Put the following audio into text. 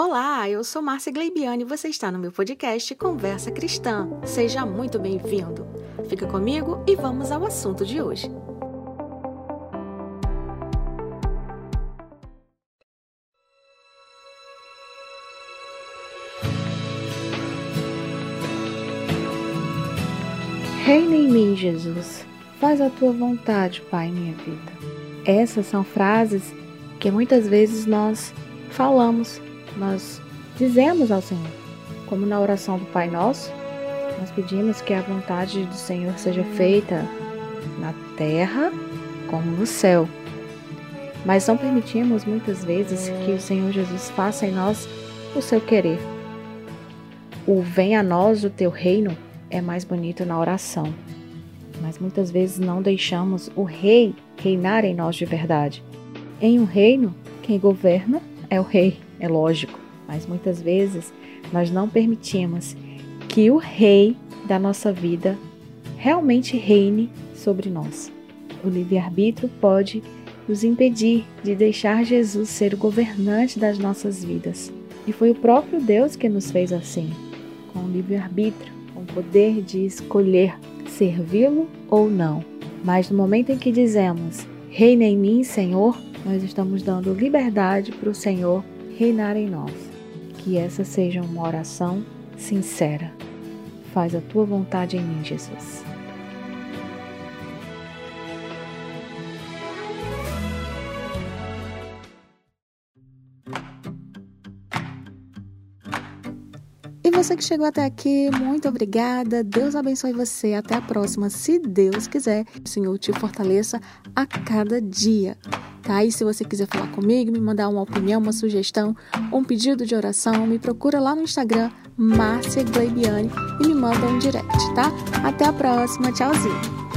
Olá, eu sou Márcia Gleibiane e você está no meu podcast Conversa Cristã. Seja muito bem-vindo. Fica comigo e vamos ao assunto de hoje. Reina em mim, Jesus. Faz a tua vontade, Pai, minha vida. Essas são frases que muitas vezes nós falamos, nós dizemos ao Senhor. Como na oração do Pai Nosso, nós pedimos que a vontade do Senhor seja feita na terra como no céu. Mas não permitimos muitas vezes que o Senhor Jesus faça em nós o seu querer. O venha a nós o teu reino é mais bonito na oração. Mas muitas vezes não deixamos o rei reinar em nós de verdade. Em um reino, quem governa é o rei, é lógico, mas muitas vezes nós não permitimos que o rei da nossa vida realmente reine sobre nós. O livre-arbítrio pode nos impedir de deixar Jesus ser o governante das nossas vidas. E foi o próprio Deus que nos fez assim, com o livre-arbítrio, com o poder de escolher servi-lo ou não. Mas no momento em que dizemos: Reina em mim, Senhor, nós estamos dando liberdade para o Senhor reinar em nós. Que essa seja uma oração sincera. Faz a tua vontade em mim, Jesus. E você que chegou até aqui, muito obrigada. Deus abençoe você. Até a próxima, se Deus quiser. O Senhor te fortaleça a cada dia. Tá? E se você quiser falar comigo, me mandar uma opinião, uma sugestão, um pedido de oração, me procura lá no Instagram, Márcia Gleibiane, e me manda um direct, tá? Até a próxima. Tchauzinho.